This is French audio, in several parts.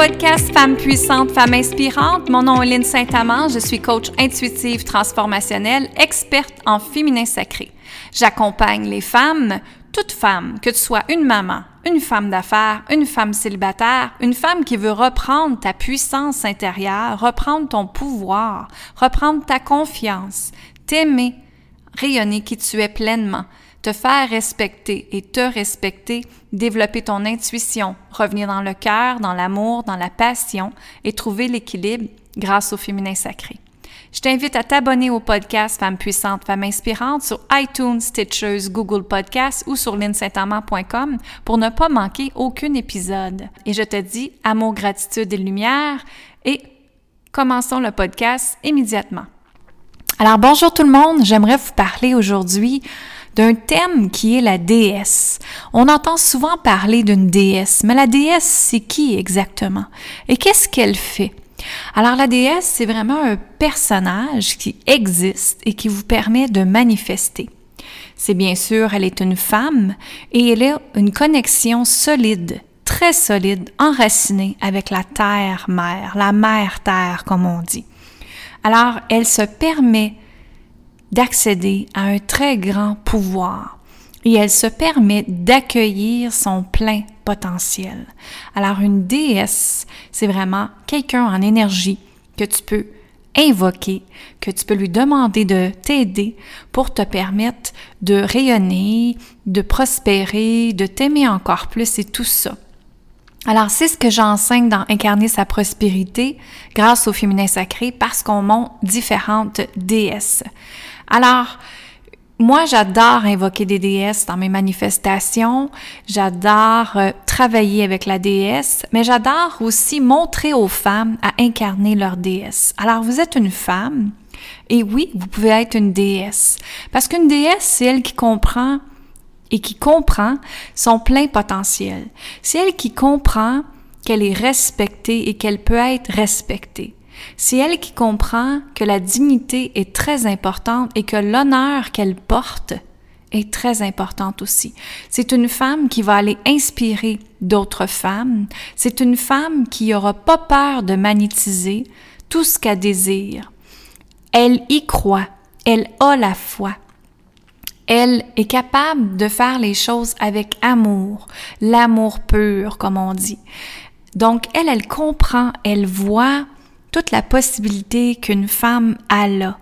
podcast Femmes puissantes, femmes inspirantes. Mon nom est Lynne Saint-Amand. Je suis coach intuitive transformationnelle, experte en féminin sacré. J'accompagne les femmes, toutes femmes, que tu sois une maman, une femme d'affaires, une femme célibataire, une femme qui veut reprendre ta puissance intérieure, reprendre ton pouvoir, reprendre ta confiance, t'aimer, rayonner qui tu es pleinement, te faire respecter et te respecter, développer ton intuition, revenir dans le cœur, dans l'amour, dans la passion et trouver l'équilibre grâce au féminin sacré. Je t'invite à t'abonner au podcast Femmes puissantes, Femmes inspirantes sur iTunes, Stitchers, Google Podcasts ou sur linsaintamant.com pour ne pas manquer aucun épisode. Et je te dis amour, gratitude et lumière et commençons le podcast immédiatement. Alors bonjour tout le monde, j'aimerais vous parler aujourd'hui d'un thème qui est la déesse. On entend souvent parler d'une déesse, mais la déesse, c'est qui exactement? Et qu'est-ce qu'elle fait? Alors la déesse, c'est vraiment un personnage qui existe et qui vous permet de manifester. C'est bien sûr, elle est une femme et elle a une connexion solide, très solide, enracinée avec la terre-mère, la mère-terre comme on dit. Alors elle se permet d'accéder à un très grand pouvoir et elle se permet d'accueillir son plein potentiel. Alors une déesse, c'est vraiment quelqu'un en énergie que tu peux invoquer, que tu peux lui demander de t'aider pour te permettre de rayonner, de prospérer, de t'aimer encore plus et tout ça. Alors, c'est ce que j'enseigne dans Incarner sa prospérité grâce au féminin sacré parce qu'on monte différentes déesses. Alors, moi, j'adore invoquer des déesses dans mes manifestations. J'adore euh, travailler avec la déesse, mais j'adore aussi montrer aux femmes à incarner leur déesse. Alors, vous êtes une femme, et oui, vous pouvez être une déesse. Parce qu'une déesse, c'est elle qui comprend et qui comprend son plein potentiel. C'est elle qui comprend qu'elle est respectée et qu'elle peut être respectée. C'est elle qui comprend que la dignité est très importante et que l'honneur qu'elle porte est très importante aussi. C'est une femme qui va aller inspirer d'autres femmes. C'est une femme qui n'aura pas peur de magnétiser tout ce qu'elle désire. Elle y croit. Elle a la foi. Elle est capable de faire les choses avec amour, l'amour pur, comme on dit. Donc, elle, elle comprend, elle voit toute la possibilité qu'une femme a là.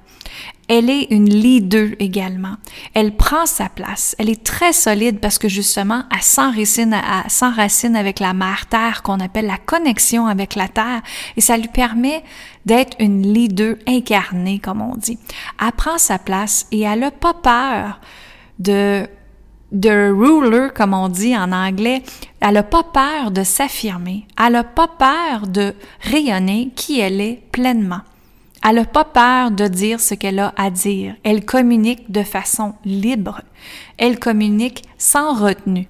Elle est une leader également. Elle prend sa place. Elle est très solide parce que justement, elle s'enracine, avec la mère terre qu'on appelle la connexion avec la terre et ça lui permet d'être une leader incarnée, comme on dit. Elle prend sa place et elle n'a pas peur de de ruler, comme on dit en anglais, elle n'a pas peur de s'affirmer, elle n'a pas peur de rayonner qui elle est pleinement. Elle n'a pas peur de dire ce qu'elle a à dire. Elle communique de façon libre. Elle communique sans retenue.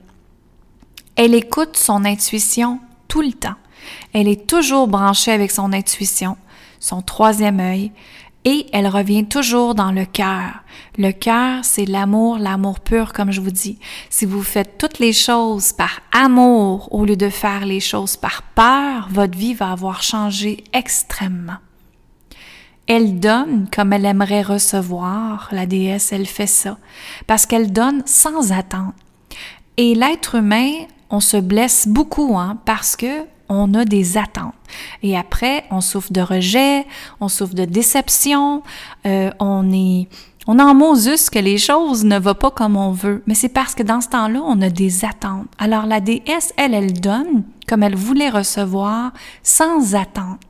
Elle écoute son intuition tout le temps. Elle est toujours branchée avec son intuition, son troisième œil et elle revient toujours dans le cœur. Le cœur, c'est l'amour, l'amour pur, comme je vous dis. Si vous faites toutes les choses par amour au lieu de faire les choses par peur, votre vie va avoir changé extrêmement. Elle donne comme elle aimerait recevoir. La déesse, elle fait ça. Parce qu'elle donne sans attendre. Et l'être humain, on se blesse beaucoup, hein, parce que on a des attentes. Et après, on souffre de rejet, on souffre de déception, euh, on est on en Moses que les choses ne vont pas comme on veut, mais c'est parce que dans ce temps-là, on a des attentes. Alors la déesse, elle, elle donne comme elle voulait recevoir, sans attente.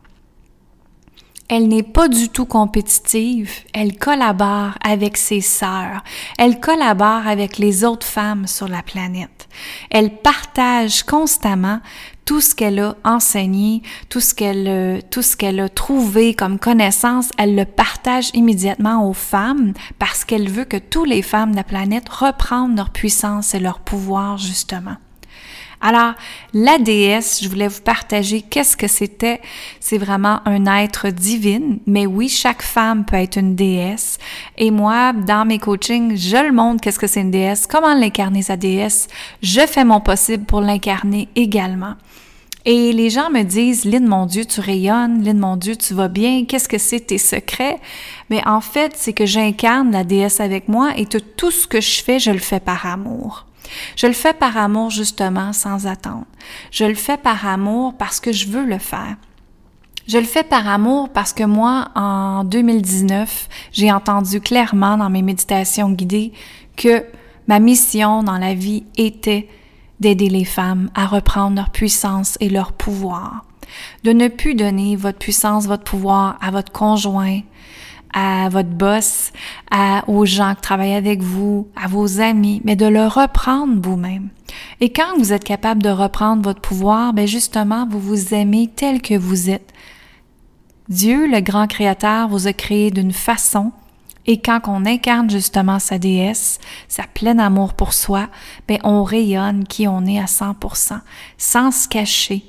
Elle n'est pas du tout compétitive, elle collabore avec ses sœurs, elle collabore avec les autres femmes sur la planète. Elle partage constamment tout ce qu'elle a enseigné, tout ce qu'elle euh, tout ce qu'elle a trouvé comme connaissance, elle le partage immédiatement aux femmes parce qu'elle veut que toutes les femmes de la planète reprennent leur puissance et leur pouvoir justement. Alors, la déesse, je voulais vous partager qu'est-ce que c'était. C'est vraiment un être divin, mais oui, chaque femme peut être une déesse. Et moi, dans mes coachings, je le montre qu'est-ce que c'est une déesse, comment l'incarner sa déesse. Je fais mon possible pour l'incarner également. Et les gens me disent, Lynn, mon Dieu, tu rayonnes, Lynn, mon Dieu, tu vas bien, qu'est-ce que c'est tes secrets? Mais en fait, c'est que j'incarne la déesse avec moi et tout ce que je fais, je le fais par amour. Je le fais par amour justement, sans attendre. Je le fais par amour parce que je veux le faire. Je le fais par amour parce que moi, en 2019, j'ai entendu clairement dans mes méditations guidées que ma mission dans la vie était d'aider les femmes à reprendre leur puissance et leur pouvoir. De ne plus donner votre puissance, votre pouvoir à votre conjoint, à votre boss, à, aux gens qui travaillent avec vous, à vos amis, mais de le reprendre vous-même. Et quand vous êtes capable de reprendre votre pouvoir, ben justement, vous vous aimez tel que vous êtes. Dieu, le grand créateur, vous a créé d'une façon et quand on incarne justement sa déesse, sa plein amour pour soi, ben on rayonne qui on est à 100%, sans se cacher,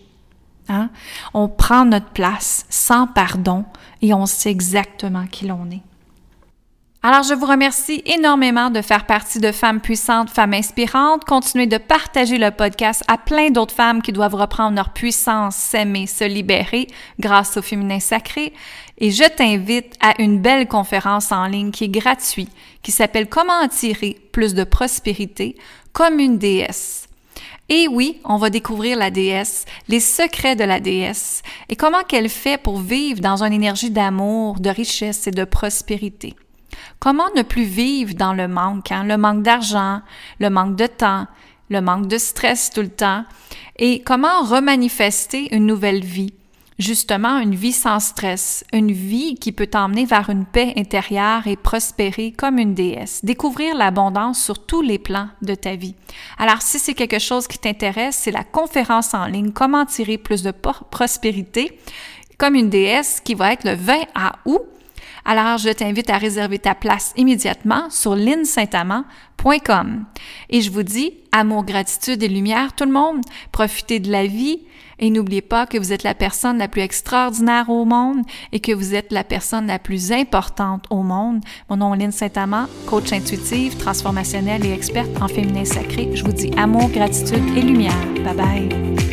Hein? On prend notre place sans pardon et on sait exactement qui l'on est. Alors, je vous remercie énormément de faire partie de Femmes puissantes, Femmes inspirantes. Continuez de partager le podcast à plein d'autres femmes qui doivent reprendre leur puissance, s'aimer, se libérer grâce au féminin sacré. Et je t'invite à une belle conférence en ligne qui est gratuite, qui s'appelle Comment attirer plus de prospérité comme une déesse. Et oui, on va découvrir la déesse, les secrets de la déesse et comment qu'elle fait pour vivre dans une énergie d'amour, de richesse et de prospérité? Comment ne plus vivre dans le manque, hein? le manque d'argent, le manque de temps, le manque de stress tout le temps, et comment remanifester une nouvelle vie, justement une vie sans stress, une vie qui peut t'emmener vers une paix intérieure et prospérer comme une déesse, découvrir l'abondance sur tous les plans de ta vie. Alors si c'est quelque chose qui t'intéresse, c'est la conférence en ligne Comment tirer plus de prospérité comme une déesse qui va être le 20 août. Alors, je t'invite à réserver ta place immédiatement sur linsaintamant.com. Et je vous dis, amour, gratitude et lumière, tout le monde, profitez de la vie, et n'oubliez pas que vous êtes la personne la plus extraordinaire au monde et que vous êtes la personne la plus importante au monde. Mon nom est Lynne Saint-Amand, coach intuitive, transformationnelle et experte en féminin sacré. Je vous dis amour, gratitude et lumière. Bye bye.